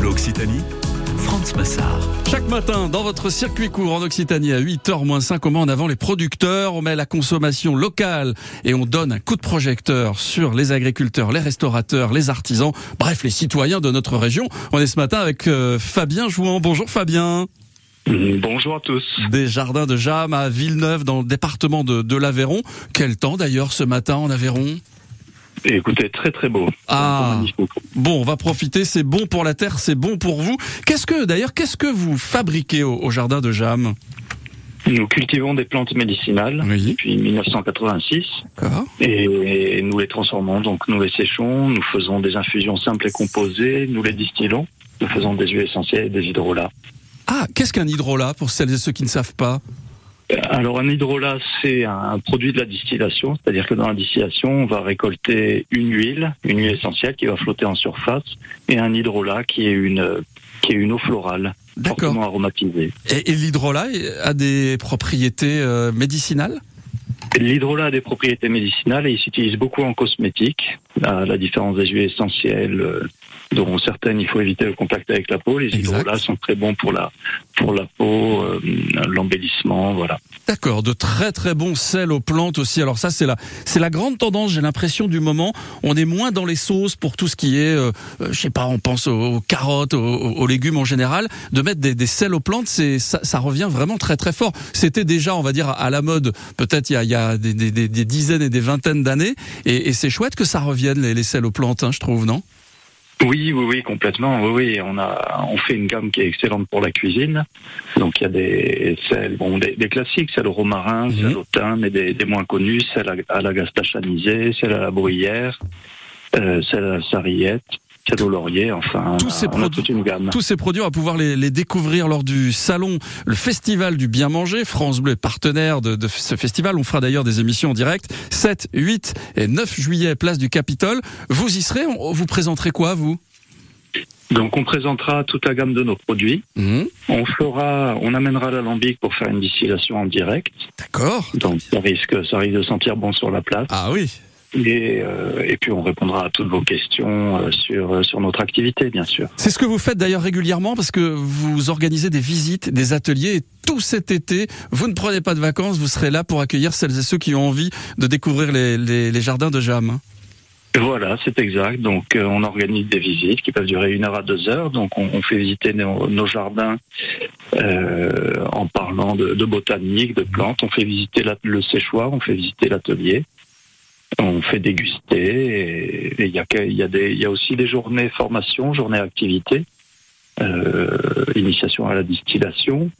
Bleu Occitanie, Franz Massard. Chaque matin, dans votre circuit court en Occitanie à 8h-5, on met en avant les producteurs, on met la consommation locale et on donne un coup de projecteur sur les agriculteurs, les restaurateurs, les artisans, bref, les citoyens de notre région. On est ce matin avec euh, Fabien Jouan. Bonjour Fabien. Bonjour à tous. Des jardins de Jam à Villeneuve dans le département de, de l'Aveyron. Quel temps d'ailleurs ce matin en Aveyron? Écoutez, très très beau. Ah. Bon, on va profiter, c'est bon pour la terre, c'est bon pour vous. Qu'est-ce que d'ailleurs, qu'est-ce que vous fabriquez au, au jardin de Jam? Nous cultivons des plantes médicinales Oui. depuis 1986 D'accord. et nous les transformons. Donc nous les séchons, nous faisons des infusions simples et composées, nous les distillons, nous faisons des huiles essentielles et des hydrolats. Ah, qu'est-ce qu'un hydrolat pour celles et ceux qui ne savent pas? Alors un hydrolat, c'est un produit de la distillation, c'est-à-dire que dans la distillation, on va récolter une huile, une huile essentielle qui va flotter en surface, et un hydrolat qui est une qui est une eau florale D'accord. fortement aromatisée. Et, et l'hydrolat a des propriétés euh, médicinales? L'hydrolat a des propriétés médicinales et il s'utilise beaucoup en cosmétique, à la différence des huiles essentielles, euh, dont certaines il faut éviter le contact avec la peau. Les hydrolats sont très bons pour la pour la peau, euh, l'embellissement, voilà. D'accord, de très très bons sels aux plantes aussi. Alors ça c'est la c'est la grande tendance, j'ai l'impression du moment. On est moins dans les sauces pour tout ce qui est, euh, euh, je sais pas, on pense aux, aux carottes, aux, aux légumes en général. De mettre des, des sels aux plantes, c'est ça, ça revient vraiment très très fort. C'était déjà, on va dire, à la mode peut-être il y a, il y a des, des- des- des dizaines et des vingtaines d'années. Et, et c'est chouette que ça revienne les, les sels aux plantes, hein, je trouve, non? Oui, oui, oui, complètement. Oui, oui, on a, on fait une gamme qui est excellente pour la cuisine. Donc il y a des sels, bon, des, des classiques, sel au romarin, Mhm. sel au thym, mais des, des moins connus, sel à, à la gastache anisée, sel à la bruyère, euh, sel à la sarriette, au laurier. Enfin, Tous ces produits- toute une gamme. Tous ces produits, on va pouvoir les, les découvrir lors du salon, le festival du bien manger. France Bleu est partenaire de, de ce festival. On fera d'ailleurs des émissions en direct. 7, 8 et 9 juillet, place du Capitole. Vous y serez On- Vous présenterez quoi, vous? Donc on présentera toute la gamme de nos produits. Mhm. On fera, on amènera l'alambic pour faire une distillation en direct. D'accord. Donc ça risque, ça risque de sentir bon sur la place. Ah oui. Et, euh, et puis on répondra à toutes vos questions euh, sur euh, sur notre activité, bien sûr. C'est ce que vous faites d'ailleurs régulièrement parce que vous organisez des visites, des ateliers. Et tout cet été, vous ne prenez pas de vacances, vous serez là pour accueillir celles et ceux qui ont envie de découvrir les, les- les jardins de Jam. hein. Voilà, c'est exact. Donc, euh, on organise des visites qui peuvent durer une heure à deux heures. Donc, on, on fait visiter nos, nos jardins euh, en parlant de, de botanique, de plantes. On fait visiter la- le séchoir, on fait visiter l'atelier. On fait déguster. Et il y, a, aussi des journées formation, journées activités, euh, initiation à la distillation,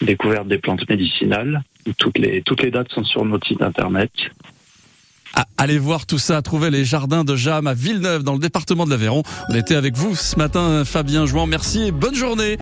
découverte des plantes médicinales. Toutes les, dates sont sur notre site internet. Ah, allez voir tout ça, trouver les jardins de Jam à Villeneuve dans le département de l'Aveyron. On était avec vous ce matin, Fabien Jouan. Merci et bonne journée.